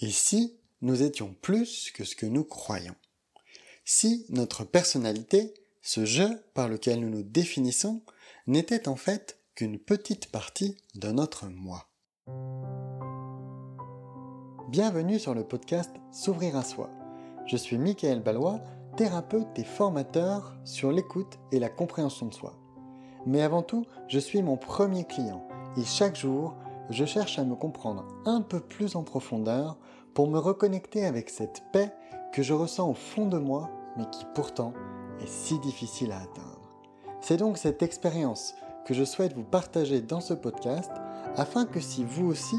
Et si nous étions plus que ce que nous croyons Si notre personnalité, ce jeu par lequel nous nous définissons, n'était en fait qu'une petite partie de notre moi. Bienvenue sur le podcast S'ouvrir à soi. Je suis Michael Ballois, thérapeute et formateur sur l'écoute et la compréhension de soi. Mais avant tout, je suis mon premier client et chaque jour, je cherche à me comprendre un peu plus en profondeur pour me reconnecter avec cette paix que je ressens au fond de moi, mais qui pourtant est si difficile à atteindre. C'est donc cette expérience que je souhaite vous partager dans ce podcast afin que si vous aussi,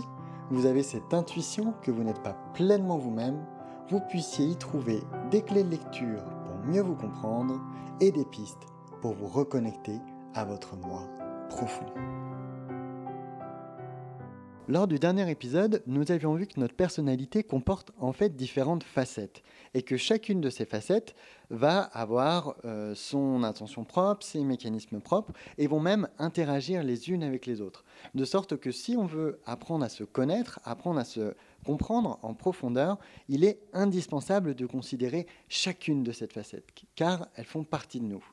vous avez cette intuition que vous n'êtes pas pleinement vous-même, vous puissiez y trouver des clés de lecture pour mieux vous comprendre et des pistes pour vous reconnecter à votre moi profond. Lors du dernier épisode, nous avions vu que notre personnalité comporte en fait différentes facettes et que chacune de ces facettes va avoir euh, son intention propre, ses mécanismes propres et vont même interagir les unes avec les autres. De sorte que si on veut apprendre à se connaître, apprendre à se comprendre en profondeur, il est indispensable de considérer chacune de ces facettes car elles font partie de nous.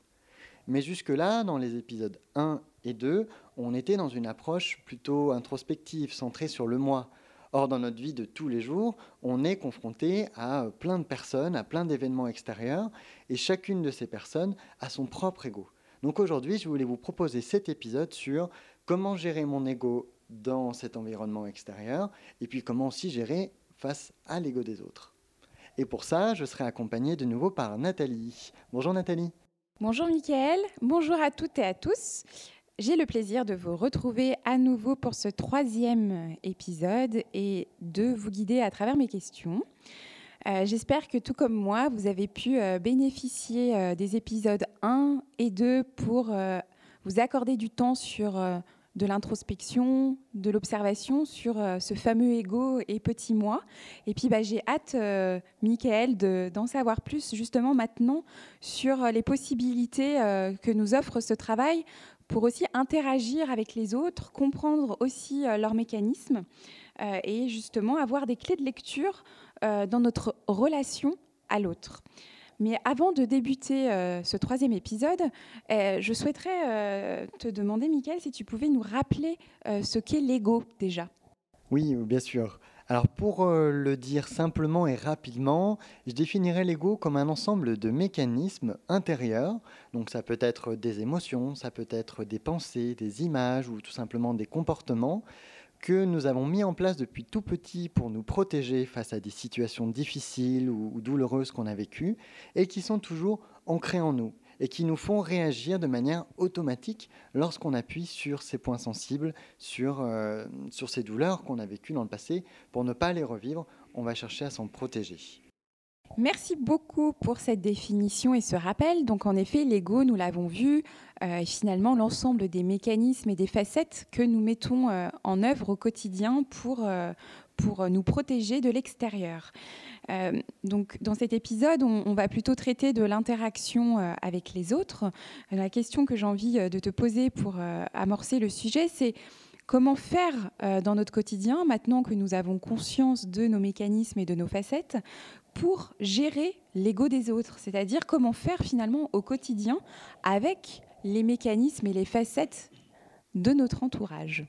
Mais jusque-là, dans les épisodes 1 et 2, on était dans une approche plutôt introspective, centrée sur le moi. Or, dans notre vie de tous les jours, on est confronté à plein de personnes, à plein d'événements extérieurs, et chacune de ces personnes a son propre ego. Donc aujourd'hui, je voulais vous proposer cet épisode sur comment gérer mon ego dans cet environnement extérieur, et puis comment aussi gérer face à l'ego des autres. Et pour ça, je serai accompagné de nouveau par Nathalie. Bonjour Nathalie. Bonjour Mickaël, bonjour à toutes et à tous. J'ai le plaisir de vous retrouver à nouveau pour ce troisième épisode et de vous guider à travers mes questions. Euh, j'espère que tout comme moi, vous avez pu euh, bénéficier euh, des épisodes 1 et 2 pour vous accorder du temps sur de l'introspection, de l'observation sur euh, ce fameux ego et petit moi. Et puis bah, j'ai hâte, euh, Michael, d'en savoir plus justement maintenant sur euh, les possibilités que nous offre ce travail pour aussi interagir avec les autres, comprendre aussi leurs mécanismes et justement avoir des clés de lecture dans notre relation à l'autre. Mais avant de débuter euh, ce troisième épisode, euh, je souhaiterais euh, te demander, Michael, si tu pouvais nous rappeler ce qu'est l'ego déjà. Oui, bien sûr. Alors pour le dire simplement et rapidement, je définirais l'ego comme un ensemble de mécanismes intérieurs. Donc ça peut être des émotions, ça peut être des pensées, des images ou tout simplement des comportements que nous avons mis en place depuis tout petit pour nous protéger face à des situations difficiles ou, douloureuses qu'on a vécues et qui sont toujours ancrés en nous et qui nous font réagir de manière automatique lorsqu'on appuie sur ces points sensibles, sur, euh, sur ces douleurs qu'on a vécues dans le passé. Pour ne pas les revivre, on va chercher à s'en protéger. Merci beaucoup pour cette définition et ce rappel. Donc en effet, l'ego, nous l'avons vu, euh, est finalement l'ensemble des mécanismes et des facettes que nous mettons euh, en œuvre au quotidien pour, euh, pour nous protéger de l'extérieur. donc dans cet épisode, on, on va plutôt traiter de l'interaction avec les autres. La question que j'ai envie de te poser pour amorcer le sujet, c'est Comment faire dans notre quotidien, maintenant que nous avons conscience de nos mécanismes et de nos facettes, pour gérer l'ego des autres, c'est-à-dire comment faire finalement au quotidien avec les mécanismes et les facettes de notre entourage.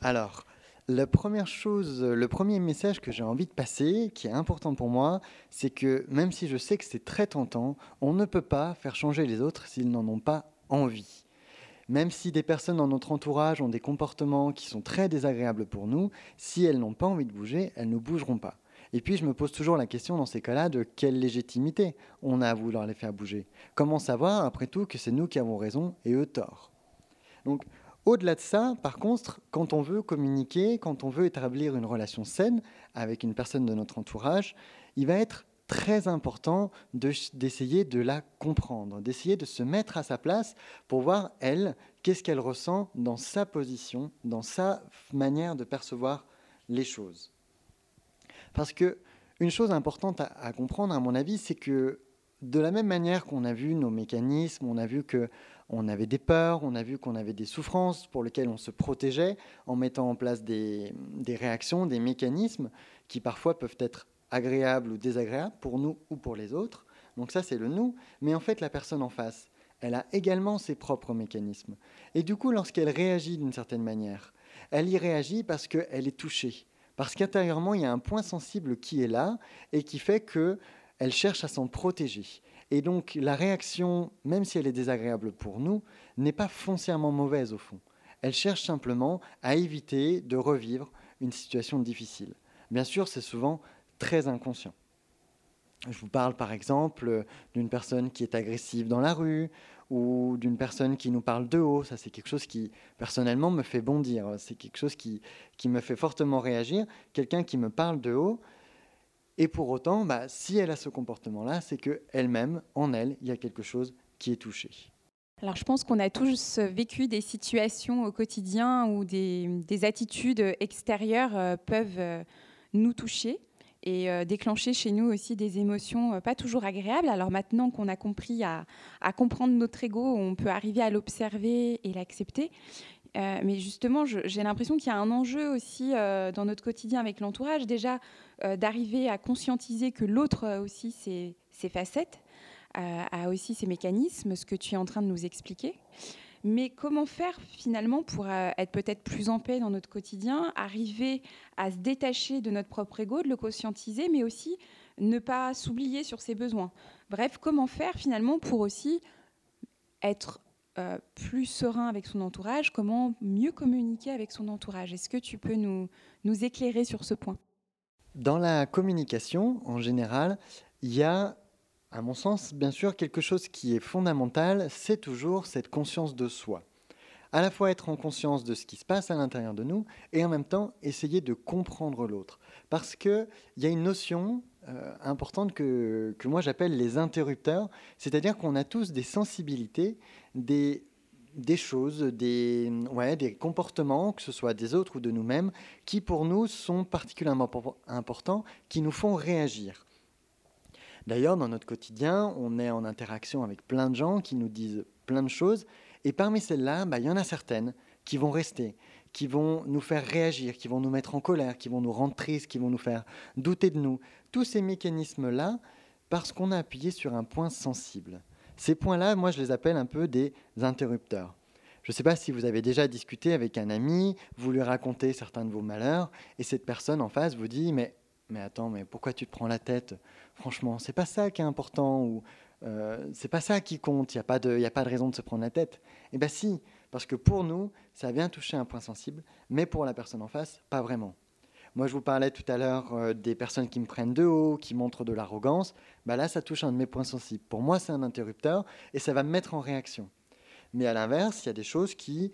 Alors, la première chose, le premier message que j'ai envie de passer, qui est important pour moi, c'est que même si je sais que c'est très tentant, on ne peut pas faire changer les autres s'ils n'en ont pas envie. Même si des personnes dans notre entourage ont des comportements qui sont très désagréables pour nous, si elles n'ont pas envie de bouger, elles ne bougeront pas. Et puis, je me pose toujours la question dans ces cas-là de quelle légitimité on a à vouloir les faire bouger. Comment savoir, après tout, que c'est nous qui avons raison et eux tort? Donc, au-delà de ça, par contre, quand on veut communiquer, quand on veut établir une relation saine avec une personne de notre entourage, il va être très important d'essayer de, la comprendre, d'essayer de se mettre à sa place pour voir, elle, qu'est-ce qu'elle ressent dans sa position, dans sa manière de percevoir les choses. Parce que une chose importante à, comprendre, à mon avis, c'est que de la même manière qu'on a vu nos mécanismes, on a vu que on avait des peurs, on a vu qu'on avait des souffrances pour lesquelles on se protégeait en mettant en place des, des, réactions, des mécanismes qui parfois peuvent être agréables ou désagréables pour nous ou pour les autres. Donc ça, c'est le nous. Mais en fait, la personne en face, elle a également ses propres mécanismes. Et du coup, lorsqu'elle réagit d'une certaine manière, elle y réagit parce qu'elle est touchée. Parce qu'intérieurement, il y a un point sensible qui est là et qui fait qu'elle cherche à s'en protéger. Et donc la réaction, même si elle est désagréable pour nous, n'est pas foncièrement mauvaise au fond. Elle cherche simplement à éviter de revivre une situation difficile. Bien sûr, c'est souvent très inconscient. Je vous parle par exemple d'une personne qui est agressive dans la rue ou d'une personne qui nous parle de haut. Ça, c'est quelque chose qui, personnellement, me fait bondir. C'est quelque chose qui, qui me fait fortement réagir. Quelqu'un qui me parle de haut, et pour autant, bah, si elle a ce comportement-là, c'est qu'elle-même, en elle, il y a quelque chose qui est touché. Alors je pense qu'on a tous vécu des situations au quotidien où des, attitudes extérieures euh, peuvent euh, nous toucher et euh, déclencher chez nous aussi des émotions pas toujours agréables. Alors maintenant qu'on a compris à, comprendre notre ego, on peut arriver à l'observer et l'accepter. Euh, mais justement, j'ai l'impression qu'il y a un enjeu aussi euh, dans notre quotidien avec l'entourage, déjà euh, d'arriver à conscientiser que l'autre aussi ses, ses facettes, a aussi ses mécanismes, ce que tu es en train de nous expliquer. Mais comment faire finalement pour être peut-être plus en paix dans notre quotidien, arriver à se détacher de notre propre ego, de le conscientiser, mais aussi ne pas s'oublier sur ses besoins? Bref, comment faire finalement pour aussi être euh, plus serein avec son entourage, comment mieux communiquer avec son entourage? Est-ce que tu peux nous éclairer sur ce point? Dans la communication, en général, il y a, à mon sens, bien sûr, quelque chose qui est fondamental, c'est toujours cette conscience de soi. À la fois être en conscience de ce qui se passe à l'intérieur de nous et en même temps essayer de comprendre l'autre. Parce qu'il y a une notion euh, importante que, que moi j'appelle les interrupteurs, c'est-à-dire qu'on a tous des sensibilités, des, des choses, des, ouais, des comportements, que ce soit des autres ou de nous-mêmes, qui pour nous sont particulièrement importants, qui nous font réagir. D'ailleurs, dans notre quotidien, on est en interaction avec plein de gens qui nous disent plein de choses, et parmi celles-là, bah, il y en a certaines qui vont rester, qui vont nous faire réagir, qui vont nous mettre en colère, qui vont nous rendre tristes, qui vont nous faire douter de nous. Tous ces mécanismes-là, parce qu'on a appuyé sur un point sensible. Ces points-là, moi, je les appelle un peu des interrupteurs. Je ne sais pas si vous avez déjà discuté avec un ami, vous lui racontez certains de vos malheurs, et cette personne en face vous dit mais mais attends, mais pourquoi tu te prends la tête? Franchement, c'est pas ça qui est important ou euh, c'est pas ça qui compte. Il n'y a pas de, a pas de raison de se prendre la tête. Eh bien si, parce que pour nous, ça vient toucher un point sensible, mais pour la personne en face, pas vraiment. Moi, je vous parlais tout à l'heure euh, des personnes qui me prennent de haut, qui montrent de l'arrogance. Bah là, ça touche un de mes points sensibles. Pour moi, c'est un interrupteur et ça va me mettre en réaction. Mais à l'inverse, il y a des choses qui,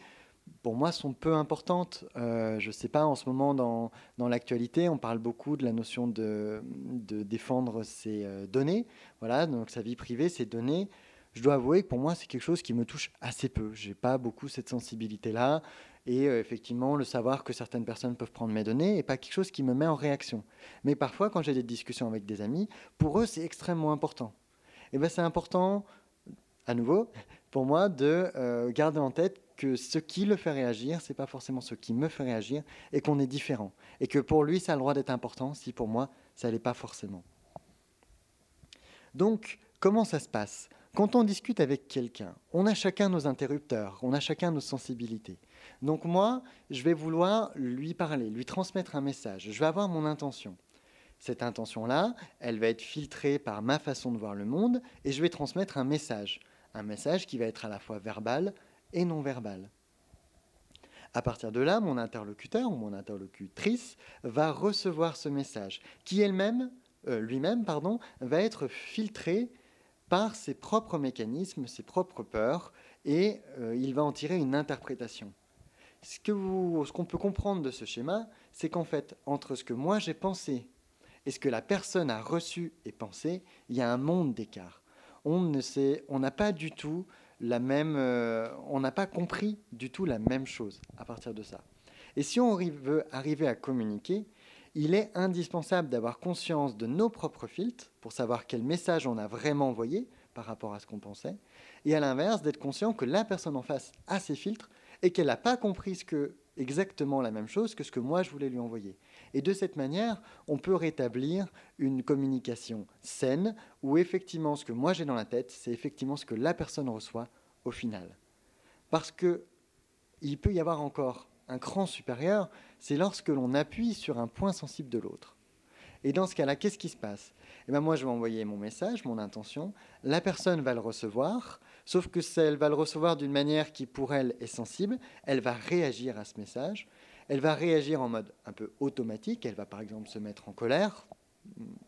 pour moi, sont peu importantes. Euh, je ne sais pas, en ce moment, dans, dans l'actualité, on parle beaucoup de la notion de, de défendre ses euh, données. Voilà, donc sa vie privée, ses données je dois avouer que pour moi, c'est quelque chose qui me touche assez peu. Je n'ai pas beaucoup cette sensibilité-là. Et euh, effectivement, le savoir que certaines personnes peuvent prendre mes données n'est pas quelque chose qui me met en réaction. Mais parfois, quand j'ai des discussions avec des amis, pour eux, c'est extrêmement important. Et bien, c'est important, à nouveau, pour moi, de garder en tête que ce qui le fait réagir, ce n'est pas forcément ce qui me fait réagir, et qu'on est différent. Et que pour lui, ça a le droit d'être important, si pour moi, ça l'est pas forcément. Donc, comment ça se passe? Quand on discute avec quelqu'un, on a chacun nos interrupteurs, on a chacun nos sensibilités. Donc moi, je vais vouloir lui parler, lui transmettre un message. Je vais avoir mon intention. Cette intention-là, elle va être filtrée par ma façon de voir le monde et je vais transmettre un message. Un message qui va être à la fois verbal et non verbal. À partir de là, mon interlocuteur ou mon interlocutrice va recevoir ce message, qui elle-même, euh, lui-même, pardon, va être filtré par ses propres mécanismes, ses propres peurs, et euh, il va en tirer une interprétation. Ce qu'on peut comprendre de ce schéma, c'est qu'en fait, entre ce que moi j'ai pensé et ce que la personne a reçu et pensé, il y a un monde d'écart. On n'a pas du tout euh, on n'a pas compris du tout la même chose à partir de ça. Et si on veut arriver à communiquer, il est indispensable d'avoir conscience de nos propres filtres pour savoir quel message on a vraiment envoyé par rapport à ce qu'on pensait, et à l'inverse, d'être conscient que la personne en face a ses filtres et qu'elle n'a pas compris ce que, exactement la même chose que ce que moi je voulais lui envoyer. Et de cette manière, on peut rétablir une communication saine où effectivement ce que moi j'ai dans la tête, c'est effectivement ce que la personne reçoit au final. Parce que il peut y avoir encore un cran supérieur, c'est lorsque l'on appuie sur un point sensible de l'autre. Et dans ce cas-là, qu'est-ce qui se passe? Eh ben Moi, je vais envoyer mon message, mon intention. La personne va le recevoir, sauf que elle va le recevoir d'une manière qui, pour elle, est sensible. Elle va réagir à ce message. Elle va réagir en mode un peu automatique. Elle va, par exemple, se mettre en colère,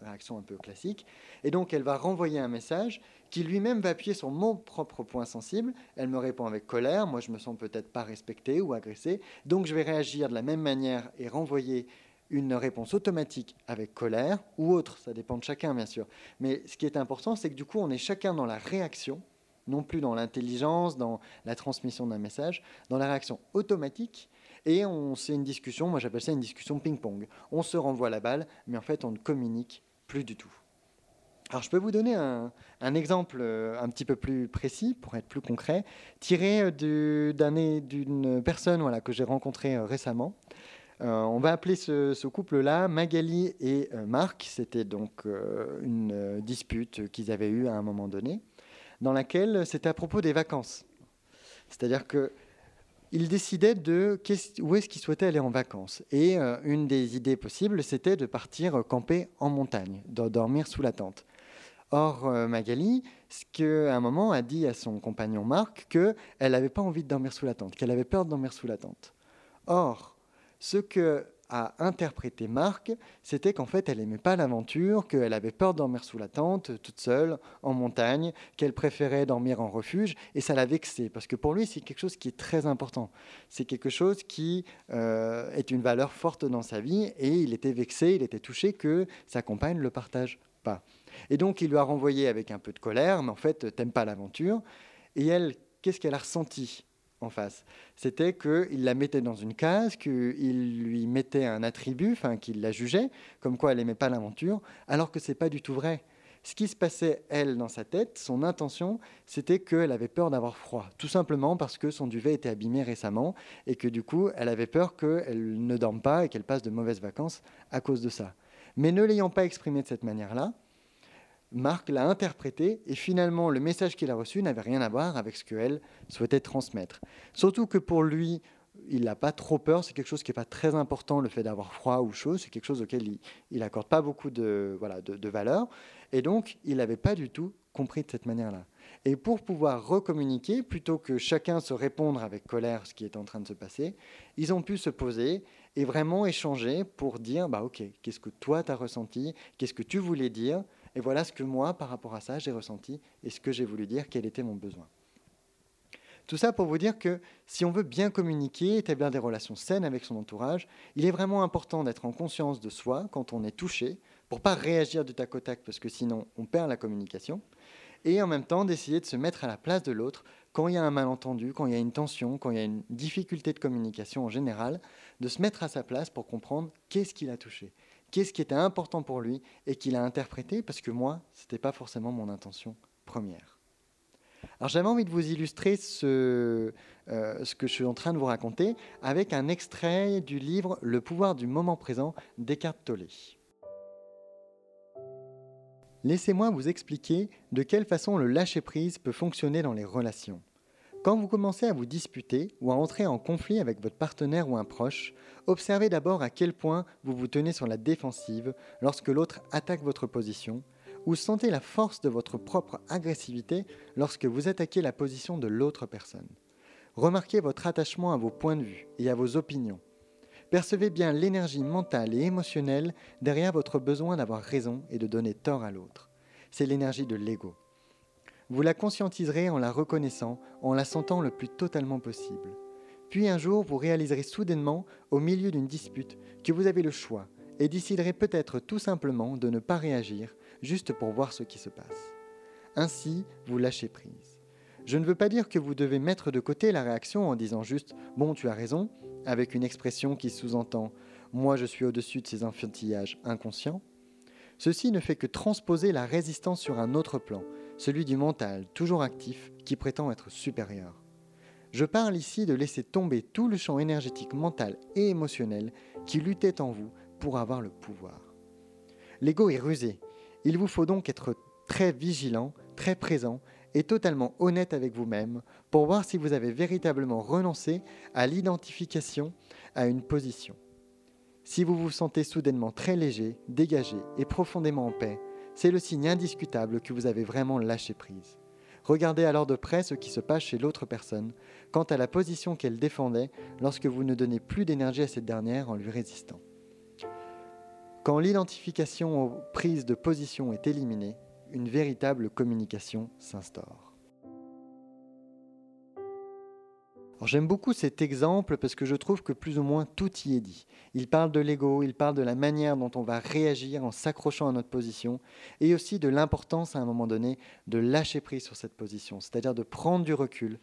réaction un peu classique. Et donc, elle va renvoyer un message qui lui-même va appuyer sur mon propre point sensible. Elle me répond avec colère. Moi, je me sens peut-être pas respecté ou agressé. Donc, je vais réagir de la même manière et renvoyer une réponse automatique avec colère ou autre. Ça dépend de chacun, bien sûr. Mais ce qui est important, c'est que du coup, on est chacun dans la réaction, non plus dans l'intelligence, dans la transmission d'un message, dans la réaction automatique et c'est une discussion, moi j'appelle ça une discussion ping-pong. On se renvoie la balle, mais en fait on ne communique plus du tout. Alors je peux vous donner un, exemple euh, un petit peu plus précis, pour être plus concret, tiré euh, d'une personne voilà, que j'ai rencontrée euh, récemment. on va appeler ce, couple-là Magali et Marc. C'était donc une dispute qu'ils avaient eue à un moment donné, dans laquelle c'était à propos des vacances. C'est-à-dire que il décidait de où est-ce qu'il souhaitait aller en vacances. Et euh, une des idées possibles, c'était de partir camper en montagne, de dormir sous la tente. Or, euh, Magali, ce qu'à un moment a dit à son compagnon Marc qu'elle n'avait pas envie de dormir sous la tente, qu'elle avait peur de dormir sous la tente. Or, ce que a interprété Marc, c'était qu'en fait, elle n'aimait pas l'aventure, qu'elle avait peur de dormir sous la tente, toute seule, en montagne, qu'elle préférait dormir en refuge, et ça l'a vexé, parce que pour lui, c'est quelque chose qui est très important. C'est quelque chose qui euh, est une valeur forte dans sa vie, et il était vexé, il était touché que sa compagne ne le partage pas. Et donc, il lui a renvoyé avec un peu de colère, mais en fait, t'aimes pas l'aventure. Et elle, qu'est-ce qu'elle a ressenti? Face. C'était qu'il la mettait dans une case, qu'il lui mettait un attribut, enfin qu'il la jugeait, comme quoi elle n'aimait pas l'aventure, alors que c'est pas du tout vrai. Ce qui se passait, elle, dans sa tête, son intention, c'était qu'elle avait peur d'avoir froid, tout simplement parce que son duvet était abîmé récemment et que du coup, elle avait peur qu'elle ne dorme pas et qu'elle passe de mauvaises vacances à cause de ça. Mais ne l'ayant pas exprimé de cette manière-là, Marc l'a interprété et finalement le message qu'il a reçu n'avait rien à voir avec ce qu'elle souhaitait transmettre. Surtout que pour lui, il n'a pas trop peur, c'est quelque chose qui n'est pas très important, le fait d'avoir froid ou chaud, c'est quelque chose auquel il n'accorde pas beaucoup de, voilà, de, valeur. Et donc, il n'avait pas du tout compris de cette manière-là. Et pour pouvoir recommuniquer, plutôt que chacun se répondre avec colère ce qui est en train de se passer, ils ont pu se poser et vraiment échanger pour dire, bah ok, qu'est-ce que toi tu as ressenti, qu'est-ce que tu voulais dire, et voilà ce que moi, par rapport à ça, j'ai ressenti et ce que j'ai voulu dire, quel était mon besoin. Tout ça pour vous dire que si on veut bien communiquer, établir des relations saines avec son entourage, il est vraiment important d'être en conscience de soi quand on est touché, pour pas réagir du tac au tac, parce que sinon on perd la communication, et en même temps d'essayer de se mettre à la place de l'autre quand il y a un malentendu, quand il y a une tension, quand il y a une difficulté de communication en général, de se mettre à sa place pour comprendre qu'est-ce qui l'a touché, qu'est-ce qui était important pour lui et qu'il a interprété parce que moi, ce n'était pas forcément mon intention première. Alors j'avais envie de vous illustrer ce, euh, ce que je suis en train de vous raconter avec un extrait du livre Le pouvoir du moment présent d'Eckhart Tolle. Laissez-moi vous expliquer de quelle façon le lâcher-prise peut fonctionner dans les relations. Quand vous commencez à vous disputer ou à entrer en conflit avec votre partenaire ou un proche, observez d'abord à quel point vous vous tenez sur la défensive lorsque l'autre attaque votre position, ou sentez la force de votre propre agressivité lorsque vous attaquez la position de l'autre personne. Remarquez votre attachement à vos points de vue et à vos opinions. Percevez bien l'énergie mentale et émotionnelle derrière votre besoin d'avoir raison et de donner tort à l'autre. C'est l'énergie de l'ego. Vous la conscientiserez en la reconnaissant, en la sentant le plus totalement possible. Puis un jour, vous réaliserez soudainement, au milieu d'une dispute, que vous avez le choix et déciderez peut-être tout simplement de ne pas réagir, juste pour voir ce qui se passe. Ainsi, vous lâchez prise. Je ne veux pas dire que vous devez mettre de côté la réaction en disant juste ⁇ Bon, tu as raison ⁇ avec une expression qui sous-entend ⁇ moi je suis au-dessus de ces enfantillages inconscients, ceci ne fait que transposer la résistance sur un autre plan, celui du mental, toujours actif, qui prétend être supérieur. Je parle ici de laisser tomber tout le champ énergétique mental et émotionnel qui luttait en vous pour avoir le pouvoir. L'ego est rusé. Il vous faut donc être très vigilant, très présent et totalement honnête avec vous-même pour voir si vous avez véritablement renoncé à l'identification à une position. Si vous vous sentez soudainement très léger, dégagé et profondément en paix, c'est le signe indiscutable que vous avez vraiment lâché prise. Regardez alors de près ce qui se passe chez l'autre personne quant à la position qu'elle défendait lorsque vous ne donnez plus d'énergie à cette dernière en lui résistant. Quand l'identification aux prises de position est éliminée, une véritable communication s'instaure. J'aime beaucoup cet exemple parce que je trouve que plus ou moins tout y est dit. Il parle de l'ego, il parle de la manière dont on va réagir en s'accrochant à notre position et aussi de l'importance à un moment donné de lâcher prise sur cette position, c'est-à-dire de prendre du recul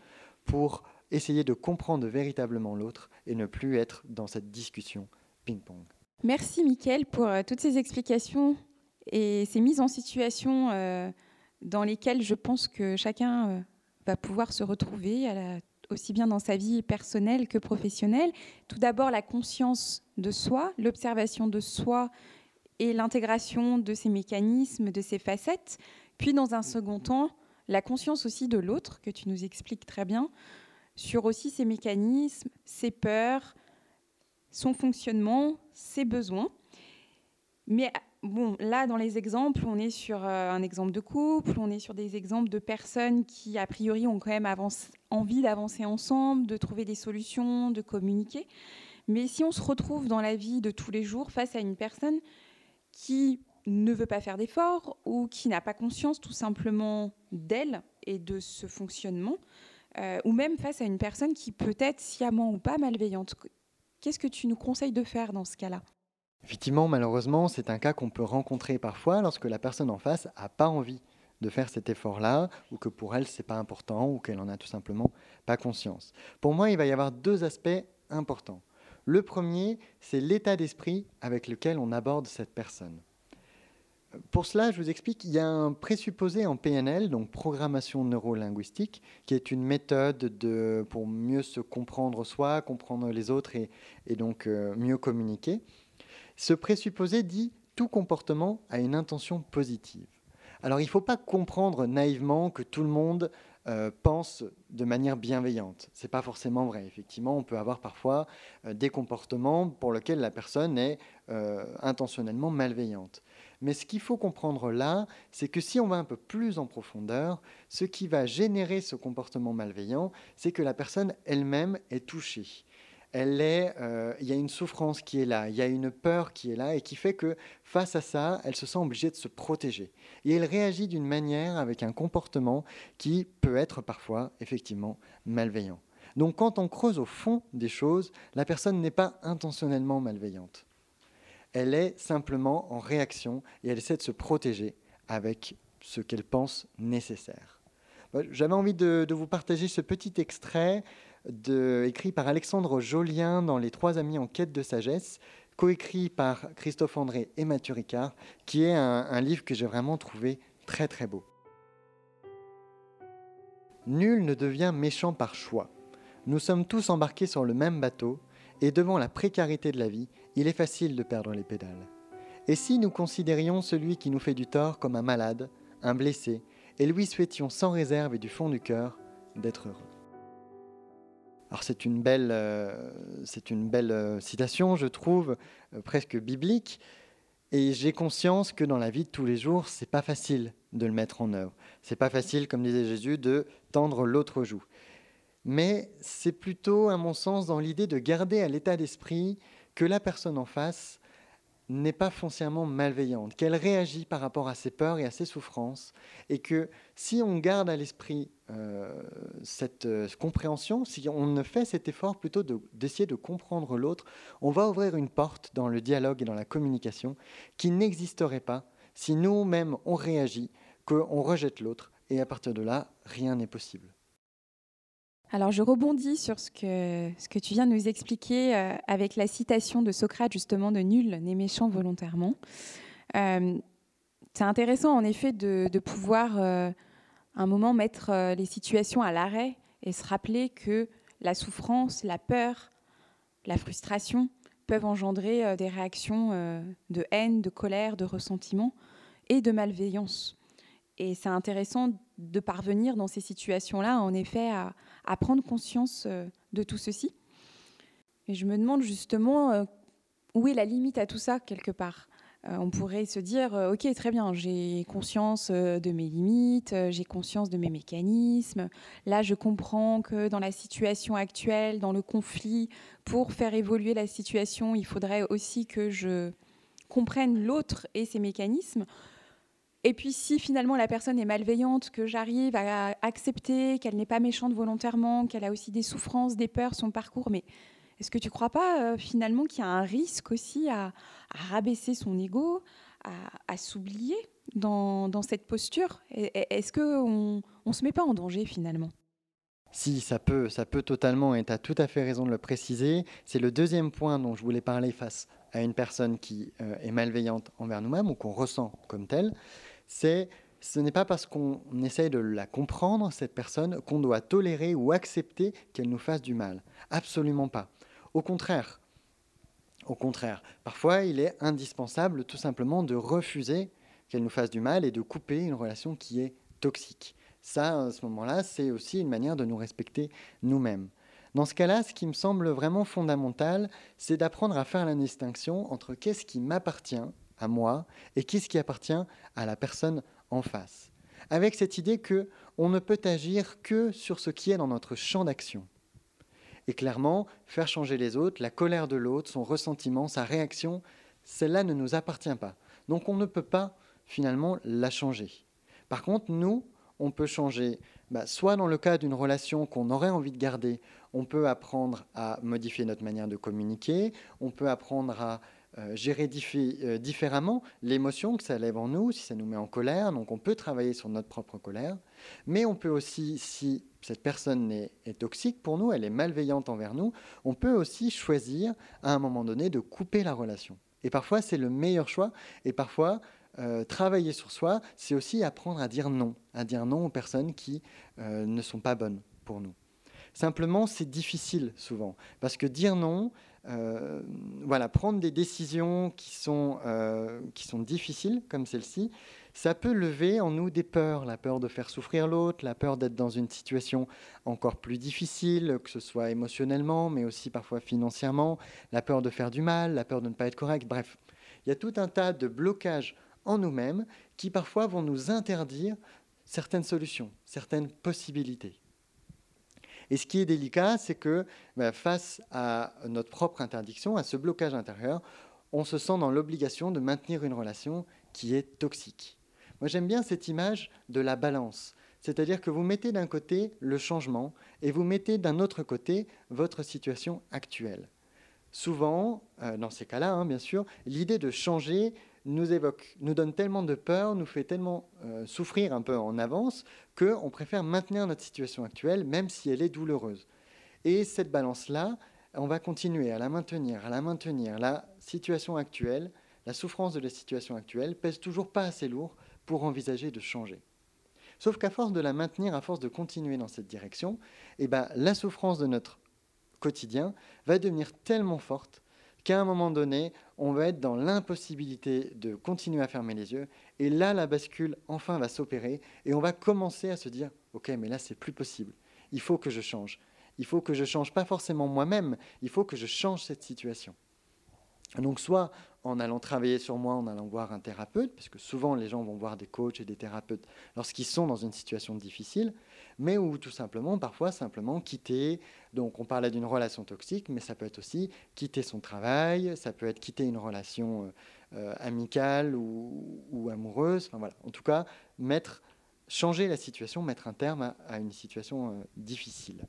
pour essayer de comprendre véritablement l'autre et ne plus être dans cette discussion ping-pong. Merci Mickaël pour euh, toutes ces explications et ces mises en situation euh, dans lesquelles je pense que chacun euh, va pouvoir se retrouver à la aussi bien dans sa vie personnelle que professionnelle. Tout d'abord, la conscience de soi, l'observation de soi et l'intégration de ces mécanismes, de ces facettes. Puis, dans un second temps, la conscience aussi de l'autre, que tu nous expliques très bien, sur aussi ses mécanismes, ses peurs, son fonctionnement, ses besoins. Mais bon, là, dans les exemples, on est sur euh, un exemple de couple, on est sur des exemples de personnes qui, a priori, ont quand même envie d'avancer ensemble, de trouver des solutions, de communiquer. Mais si on se retrouve dans la vie de tous les jours face à une personne qui ne veut pas faire d'efforts ou qui n'a pas conscience tout simplement d'elle et de ce fonctionnement, euh, ou même face à une personne qui peut être sciemment ou pas malveillante, qu'est-ce que tu nous conseilles de faire dans ce cas-là? Effectivement, malheureusement, c'est un cas qu'on peut rencontrer parfois lorsque la personne en face n'a pas envie de faire cet effort-là, ou que pour elle, ce n'est pas important, ou qu'elle en a tout simplement pas conscience. Pour moi, il va y avoir deux aspects importants. Le premier, c'est l'état d'esprit avec lequel on aborde cette personne. Pour cela, je vous explique, qu'il y a un présupposé en PNL, donc programmation neurolinguistique, qui est une méthode de, pour mieux se comprendre soi, comprendre les autres et, donc euh, mieux communiquer. Ce présupposé dit tout comportement a une intention positive. Alors il ne faut pas comprendre naïvement que tout le monde euh, pense de manière bienveillante. Ce n'est pas forcément vrai. Effectivement, on peut avoir parfois euh, des comportements pour lesquels la personne est euh, intentionnellement malveillante. Mais ce qu'il faut comprendre là, c'est que si on va un peu plus en profondeur, ce qui va générer ce comportement malveillant, c'est que la personne elle-même est touchée elle est, euh, il y a une souffrance qui est là, il y a une peur qui est là et qui fait que face à ça, elle se sent obligée de se protéger. Et elle réagit d'une manière avec un comportement qui peut être parfois effectivement malveillant. Donc quand on creuse au fond des choses, la personne n'est pas intentionnellement malveillante. Elle est simplement en réaction et elle essaie de se protéger avec ce qu'elle pense nécessaire. J'avais envie de, vous partager ce petit extrait écrit par Alexandre Jolien dans Les Trois Amis en quête de sagesse, coécrit par Christophe André et Mathieu Ricard, qui est un, livre que j'ai vraiment trouvé très très beau. Nul ne devient méchant par choix. Nous sommes tous embarqués sur le même bateau, et devant la précarité de la vie, il est facile de perdre les pédales. Et si nous considérions celui qui nous fait du tort comme un malade, un blessé, et lui souhaitions sans réserve et du fond du cœur d'être heureux? Alors c'est une belle, euh, euh, citation, je trouve, euh, presque biblique. Et j'ai conscience que dans la vie de tous les jours, c'est pas facile de le mettre en œuvre. C'est pas facile, comme disait Jésus, de tendre l'autre joue. Mais c'est plutôt, à mon sens, dans l'idée de garder à l'état d'esprit que la personne en face n'est pas foncièrement malveillante, qu'elle réagit par rapport à ses peurs et à ses souffrances, et que si on garde à l'esprit euh, cette euh, compréhension, si on ne fait cet effort plutôt d'essayer de, comprendre l'autre, on va ouvrir une porte dans le dialogue et dans la communication qui n'existerait pas si nous-mêmes on réagit, qu'on rejette l'autre, et à partir de là, rien n'est possible. Alors je rebondis sur ce que, ce que tu viens de nous expliquer euh, avec la citation de Socrate justement de Nul n'est méchant volontairement. Euh, c'est intéressant en effet de, pouvoir euh, un moment mettre les situations à l'arrêt et se rappeler que la souffrance, la peur, la frustration peuvent engendrer des réactions de haine, de colère, de ressentiment et de malveillance. Et c'est intéressant de parvenir dans ces situations-là, en effet, à, prendre conscience euh, de tout ceci. Et je me demande justement euh, où est la limite à tout ça, quelque part? Euh, on pourrait se dire, ok, très bien, j'ai conscience de mes limites, j'ai conscience de mes mécanismes. Là, je comprends que dans la situation actuelle, dans le conflit, pour faire évoluer la situation, il faudrait aussi que je comprenne l'autre et ses mécanismes. Et puis si finalement la personne est malveillante, que j'arrive à accepter qu'elle n'est pas méchante volontairement, qu'elle a aussi des souffrances, des peurs, son parcours, mais est-ce que tu ne crois pas euh, finalement qu'il y a un risque aussi à, rabaisser son ego, à, s'oublier dans, cette posture? Est-ce qu'on ne se met pas en danger finalement? Si, ça peut, ça peut totalement, et tu as tout à fait raison de le préciser. C'est le deuxième point dont je voulais parler face à une personne qui euh, est malveillante envers nous-mêmes ou qu'on ressent comme telle c'est ce n'est pas parce qu'on essaye de la comprendre, cette personne, qu'on doit tolérer ou accepter qu'elle nous fasse du mal. Absolument pas. Au contraire, au contraire, parfois il est indispensable tout simplement de refuser qu'elle nous fasse du mal et de couper une relation qui est toxique. Ça, à ce moment-là, c'est aussi une manière de nous respecter nous-mêmes. Dans ce cas-là, ce qui me semble vraiment fondamental, c'est d'apprendre à faire la distinction entre qu'est-ce qui m'appartient à moi et qu'est-ce qui appartient à la personne en face. Avec cette idée que on ne peut agir que sur ce qui est dans notre champ d'action. Et clairement, faire changer les autres, la colère de l'autre, son ressentiment, sa réaction, celle-là ne nous appartient pas. Donc on ne peut pas finalement la changer. Par contre, nous, on peut changer, bah, soit dans le cas d'une relation qu'on aurait envie de garder, on peut apprendre à modifier notre manière de communiquer, on peut apprendre à euh, gérer euh, différemment l'émotion que ça lève en nous, si ça nous met en colère. Donc on peut travailler sur notre propre colère. Mais on peut aussi, si cette personne est, toxique pour nous, elle est malveillante envers nous, on peut aussi choisir à un moment donné de couper la relation. Et parfois c'est le meilleur choix. Et parfois euh, travailler sur soi, c'est aussi apprendre à dire non, à dire non aux personnes qui ne sont pas bonnes pour nous. Simplement, c'est difficile souvent, parce que dire non, euh, voilà, prendre des décisions qui sont, euh, qui sont difficiles, comme celle-ci, ça peut lever en nous des peurs, la peur de faire souffrir l'autre, la peur d'être dans une situation encore plus difficile, que ce soit émotionnellement, mais aussi parfois financièrement, la peur de faire du mal, la peur de ne pas être correct, bref. Il y a tout un tas de blocages en nous-mêmes qui parfois vont nous interdire certaines solutions, certaines possibilités. Et ce qui est délicat, c'est que bah, face à notre propre interdiction, à ce blocage intérieur, on se sent dans l'obligation de maintenir une relation qui est toxique. Moi, j'aime bien cette image de la balance. C'est-à-dire que vous mettez d'un côté le changement et vous mettez d'un autre côté votre situation actuelle. Souvent, euh, dans ces cas-là, hein, bien sûr, l'idée de changer nous évoque, nous donne tellement de peur, nous fait tellement euh, souffrir un peu en avance, qu'on préfère maintenir notre situation actuelle, même si elle est douloureuse. Et cette balance-là, on va continuer à la maintenir, à la maintenir. La situation actuelle, la souffrance de la situation actuelle pèse toujours pas assez lourd pour envisager de changer. Sauf qu'à force de la maintenir, à force de continuer dans cette direction, eh ben, la souffrance de notre quotidien va devenir tellement forte qu'à un moment donné, on va être dans l'impossibilité de continuer à fermer les yeux. Et là, la bascule, enfin, va s'opérer. Et on va commencer à se dire, OK, mais là, c'est plus possible. Il faut que je change. Il faut que je change, pas forcément moi-même, il faut que je change cette situation. Donc, soit en allant travailler sur moi, en allant voir un thérapeute, parce que souvent les gens vont voir des coachs et des thérapeutes lorsqu'ils sont dans une situation difficile, mais ou tout simplement, parfois simplement quitter. Donc on parlait d'une relation toxique, mais ça peut être aussi quitter son travail, ça peut être quitter une relation euh, euh, amicale ou, amoureuse. Enfin voilà, en tout cas, mettre, changer la situation, mettre un terme à, une situation euh, difficile.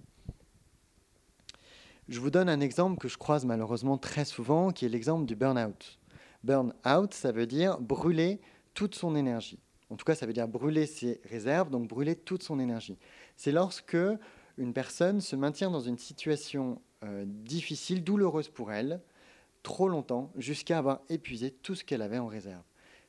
Je vous donne un exemple que je croise malheureusement très souvent, qui est l'exemple du burn-out. Burn-out, ça veut dire brûler toute son énergie. En tout cas, ça veut dire brûler ses réserves, donc brûler toute son énergie. C'est lorsque une personne se maintient dans une situation euh, difficile, douloureuse pour elle, trop longtemps, jusqu'à avoir épuisé tout ce qu'elle avait en réserve.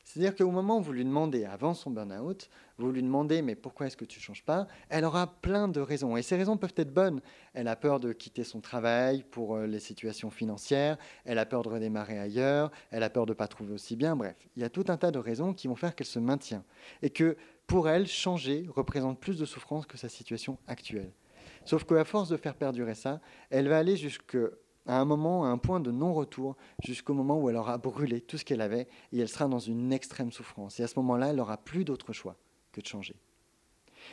C'est-à-dire qu'au moment où vous lui demandez, avant son burn-out, vous lui demandez mais pourquoi est-ce que tu ne changes pas Elle aura plein de raisons. Et ces raisons peuvent être bonnes. Elle a peur de quitter son travail pour euh, les situations financières, elle a peur de redémarrer ailleurs, elle a peur de ne pas trouver aussi bien. Bref, il y a tout un tas de raisons qui vont faire qu'elle se maintient. Et que pour elle, changer représente plus de souffrance que sa situation actuelle. Sauf qu'à force de faire perdurer ça, elle va aller jusqu'à un moment, à un point de non-retour, jusqu'au moment où elle aura brûlé tout ce qu'elle avait et elle sera dans une extrême souffrance. Et à ce moment-là, elle n'aura plus d'autre choix que de changer.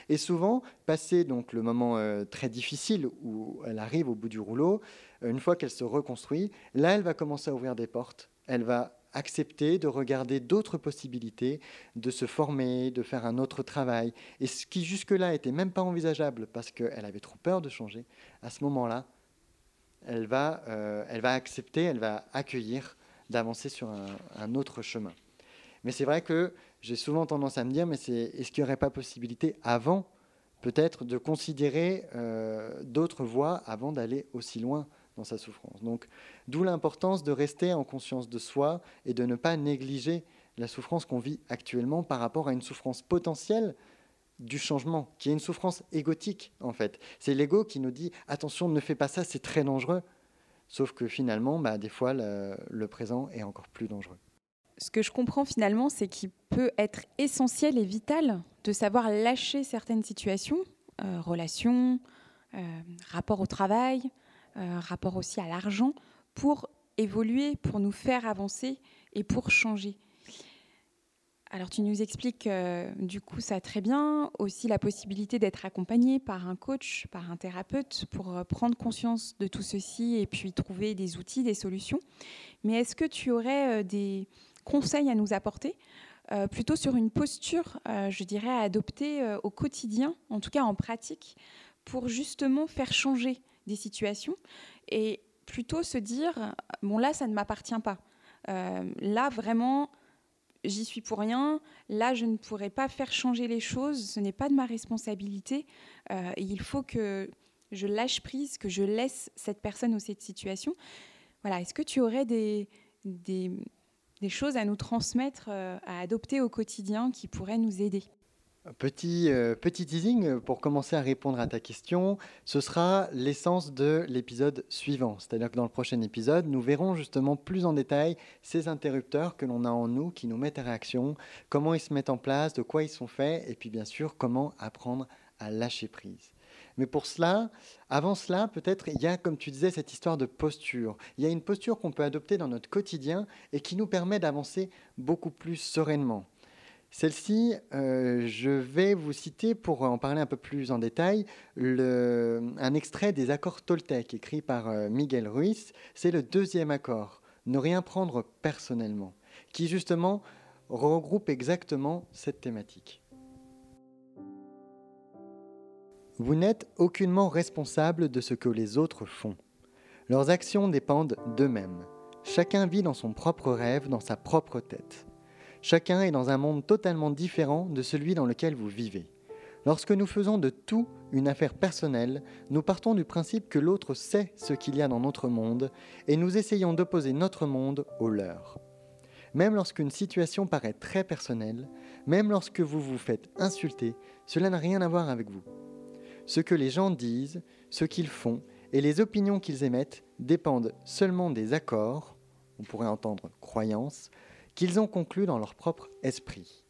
Et souvent, passé donc le moment euh, très difficile où elle arrive au bout du rouleau, une fois qu'elle se reconstruit, là, elle va commencer à ouvrir des portes. Elle va accepter de regarder d'autres possibilités, de se former, de faire un autre travail. Et ce qui jusque-là était même pas envisageable parce qu'elle avait trop peur de changer, à ce moment-là, elle va, euh, elle va accepter, elle va accueillir d'avancer sur un, autre chemin. Mais c'est vrai que j'ai souvent tendance à me dire, mais est-ce qu'il n'y aurait pas possibilité avant, peut-être, de considérer euh, d'autres voies avant d'aller aussi loin dans sa souffrance? Donc, d'où l'importance de rester en conscience de soi et de ne pas négliger la souffrance qu'on vit actuellement par rapport à une souffrance potentielle du changement, qui est une souffrance égotique en fait. C'est l'ego qui nous dit attention, ne fais pas ça, c'est très dangereux. Sauf que finalement, bah, des fois, le, présent est encore plus dangereux. Ce que je comprends finalement, c'est qu'il peut être essentiel et vital de savoir lâcher certaines situations, euh, relations, euh, rapport au travail, euh, rapport aussi à l'argent, pour évoluer, pour nous faire avancer et pour changer. Alors tu nous expliques du coup ça très bien, aussi la possibilité d'être accompagné par un coach, par un thérapeute pour euh, prendre conscience de tout ceci et puis trouver des outils, des solutions. Mais est-ce que tu aurais euh, des conseils à nous apporter euh, plutôt sur une posture, je dirais, à adopter au quotidien, en tout cas en pratique, pour justement faire changer des situations et plutôt se dire bon là ça ne m'appartient pas. Là vraiment j'y suis pour rien. Là je ne pourrais pas faire changer les choses. Ce n'est pas de ma responsabilité. Euh, et il faut que je lâche prise, que je laisse cette personne ou cette situation. Voilà. Est-ce que tu aurais des choses à nous transmettre, euh, à adopter au quotidien qui pourraient nous aider? Petit, euh, petit teasing pour commencer à répondre à ta question, ce sera l'essence de l'épisode suivant. C'est-à-dire que dans le prochain épisode, nous verrons justement plus en détail ces interrupteurs que l'on a en nous, qui nous mettent à réaction, comment ils se mettent en place, de quoi ils sont faits, et puis bien sûr comment apprendre à lâcher prise. Mais pour cela, avant cela, peut-être, il y a, comme tu disais, cette histoire de posture. Il y a une posture qu'on peut adopter dans notre quotidien et qui nous permet d'avancer beaucoup plus sereinement. Celle-ci, euh, je vais vous citer, pour en parler un peu plus en détail, un extrait des accords Toltec écrit par euh, Miguel Ruiz. C'est le deuxième accord, ne rien prendre personnellement, qui justement regroupe exactement cette thématique. Vous n'êtes aucunement responsable de ce que les autres font. Leurs actions dépendent d'eux-mêmes. Chacun vit dans son propre rêve, dans sa propre tête. Chacun est dans un monde totalement différent de celui dans lequel vous vivez. Lorsque nous faisons de tout une affaire personnelle, nous partons du principe que l'autre sait ce qu'il y a dans notre monde et nous essayons d'opposer notre monde au leur. Même lorsqu'une situation paraît très personnelle, même lorsque vous vous faites insulter, cela n'a rien à voir avec vous. Ce que les gens disent, ce qu'ils font et les opinions qu'ils émettent dépendent seulement des accords, on pourrait entendre croyances, qu'ils ont conclu dans leur propre esprit.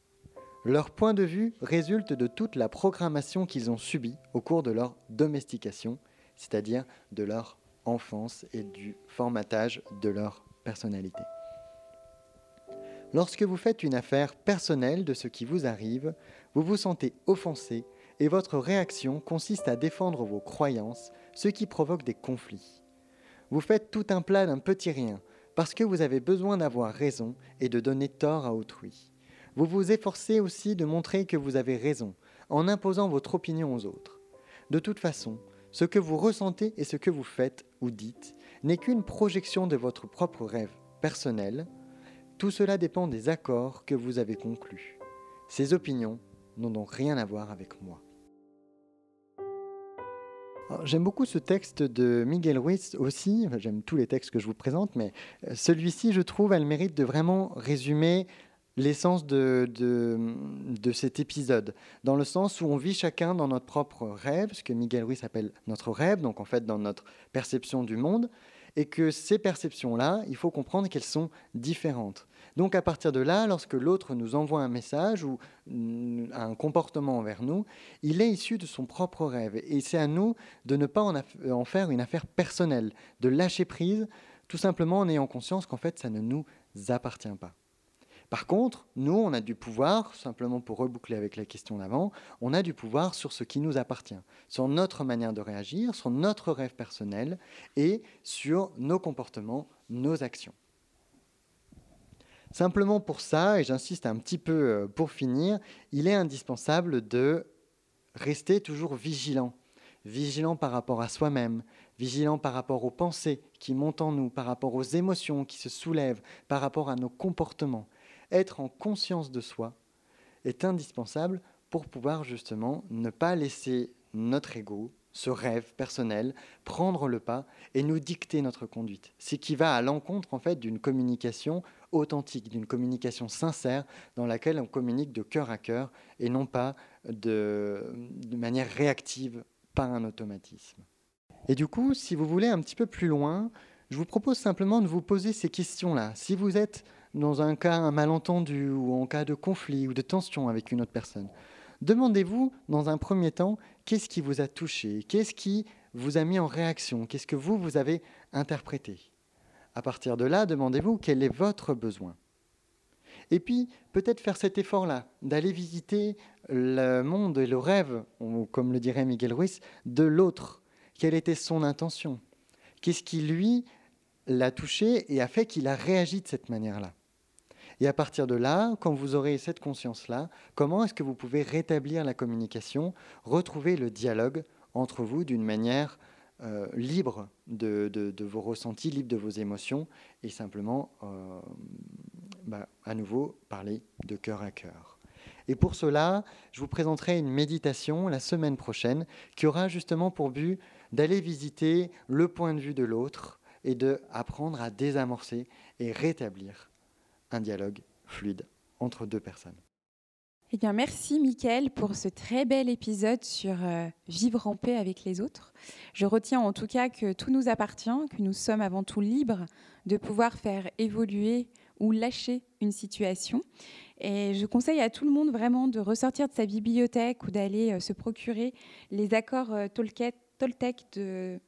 Leur point de vue résulte de toute la programmation qu'ils ont subie au cours de leur domestication, c'est-à-dire de leur enfance et du formatage de leur personnalité. Lorsque vous faites une affaire personnelle de ce qui vous arrive, vous vous sentez offensé et votre réaction consiste à défendre vos croyances, ce qui provoque des conflits. Vous faites tout un plat d'un petit rien, parce que vous avez besoin d'avoir raison et de donner tort à autrui. Vous vous efforcez aussi de montrer que vous avez raison, en imposant votre opinion aux autres. De toute façon, ce que vous ressentez et ce que vous faites ou dites n'est qu'une projection de votre propre rêve personnel. Tout cela dépend des accords que vous avez conclus. Ces opinions n'ont donc rien à voir avec moi. J'aime beaucoup ce texte de Miguel Ruiz aussi, j'aime tous les textes que je vous présente, mais euh, celui-ci, je trouve, a le mérite de vraiment résumer l'essence de, de, cet épisode, dans le sens où on vit chacun dans notre propre rêve, ce que Miguel Ruiz appelle notre rêve, donc en fait dans notre perception du monde, et que ces perceptions-là, il faut comprendre qu'elles sont différentes. Donc à partir de là, lorsque l'autre nous envoie un message ou un comportement envers nous, il est issu de son propre rêve. Et c'est à nous de ne pas en, faire une affaire personnelle, de lâcher prise, tout simplement en ayant conscience qu'en fait, ça ne nous appartient pas. Par contre, nous, on a du pouvoir, simplement pour reboucler avec la question d'avant, on a du pouvoir sur ce qui nous appartient, sur notre manière de réagir, sur notre rêve personnel et sur nos comportements, nos actions. Simplement pour ça, et j'insiste un petit peu euh, pour finir, il est indispensable de rester toujours vigilant. Vigilant par rapport à soi-même, vigilant par rapport aux pensées qui montent en nous, par rapport aux émotions qui se soulèvent, par rapport à nos comportements. Être en conscience de soi est indispensable pour pouvoir justement ne pas laisser notre ego, ce rêve personnel, prendre le pas et nous dicter notre conduite. Ce qui va à l'encontre en fait d'une communication authentique, d'une communication sincère dans laquelle on communique de cœur à cœur et non pas de, manière réactive par un automatisme. Et du coup, si vous voulez un petit peu plus loin, je vous propose simplement de vous poser ces questions-là. Si vous êtes dans un cas, un malentendu ou en cas de conflit ou de tension avec une autre personne, demandez-vous dans un premier temps qu'est-ce qui vous a touché, qu'est-ce qui vous a mis en réaction, qu'est-ce que vous, vous avez interprété? À partir de là, demandez-vous quel est votre besoin. Et puis, peut-être faire cet effort-là, d'aller visiter le monde et le rêve, comme le dirait Miguel Ruiz, de l'autre. Quelle était son intention? Qu'est-ce qui, lui, l'a touché et a fait qu'il a réagi de cette manière-là? Et à partir de là, quand vous aurez cette conscience-là, comment est-ce que vous pouvez rétablir la communication, retrouver le dialogue entre vous d'une manière euh, libre de, vos ressentis, libre de vos émotions, et simplement, euh, bah, à nouveau, parler de cœur à cœur. Et pour cela, je vous présenterai une méditation la semaine prochaine qui aura justement pour but d'aller visiter le point de vue de l'autre et de apprendre à désamorcer et rétablir un dialogue fluide entre deux personnes. Eh bien, merci Mickaël pour ce très bel épisode sur euh, vivre en paix avec les autres. Je retiens en tout cas que tout nous appartient, que nous sommes avant tout libres de pouvoir faire évoluer ou lâcher une situation. Et je conseille à tout le monde vraiment de ressortir de sa bibliothèque ou d'aller euh, se procurer les accords euh, Toltec, de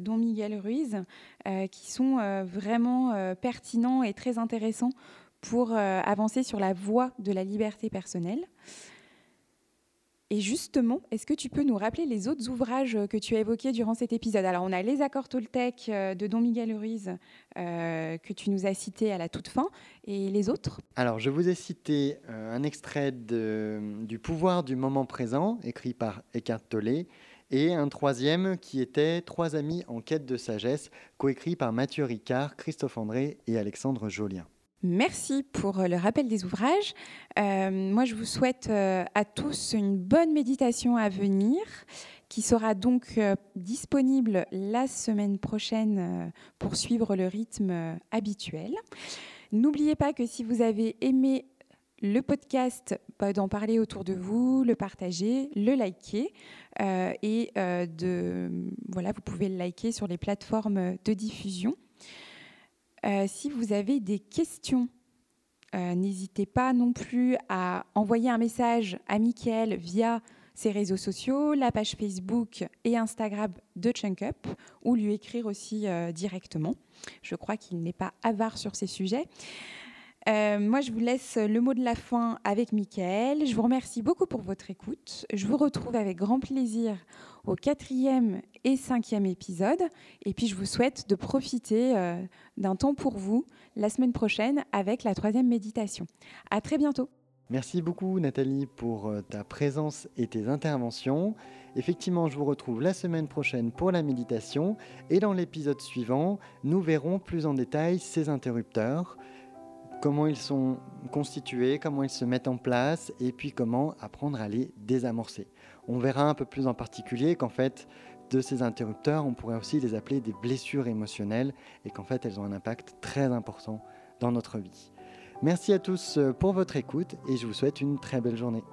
Don Miguel Ruiz, qui sont vraiment pertinents et très intéressants pour euh, avancer sur la voie de la liberté personnelle. Et justement, est-ce que tu peux nous rappeler les autres ouvrages que tu as évoqués durant cet épisode? Alors, on a les accords Toltec euh, de Don Miguel Ruiz euh, que tu nous as cités à la toute fin, et les autres? Alors, je vous ai cité un extrait du pouvoir du moment présent, écrit par Eckhart Tolle, et un troisième qui était Trois amis en quête de sagesse, coécrit par Mathieu Ricard, Christophe André et Alexandre Jolien. Merci pour euh, le rappel des ouvrages. Euh, moi, je vous souhaite euh, à tous une bonne méditation à venir qui sera donc disponible la semaine prochaine pour suivre le rythme habituel. N'oubliez pas que si vous avez aimé le podcast, bah, d'en parler autour de vous, le partager, le liker et de voilà, vous pouvez le liker sur les plateformes de diffusion. Euh, si vous avez des questions, euh, n'hésitez pas non plus à envoyer un message à Mickaël via ses réseaux sociaux, la page Facebook et Instagram de ChunkUp, ou lui écrire aussi euh, directement. Je crois qu'il n'est pas avare sur ces sujets. Moi, je vous laisse le mot de la fin avec Mickaël. Je vous remercie beaucoup pour votre écoute. Je vous retrouve avec grand plaisir au quatrième et cinquième épisode. Et puis, je vous souhaite de profiter euh, d'un temps pour vous la semaine prochaine avec la troisième méditation. À très bientôt. Merci beaucoup Nathalie pour euh, ta présence et tes interventions. Effectivement, je vous retrouve la semaine prochaine pour la méditation et dans l'épisode suivant, nous verrons plus en détail ces interrupteurs, comment ils sont constitués, comment ils se mettent en place et puis comment apprendre à les désamorcer on verra un peu plus en particulier qu'en fait, de ces interrupteurs, on pourrait aussi les appeler des blessures émotionnelles et qu'en fait elles ont un impact très important dans notre vie. Merci à tous pour votre écoute et je vous souhaite une très belle journée.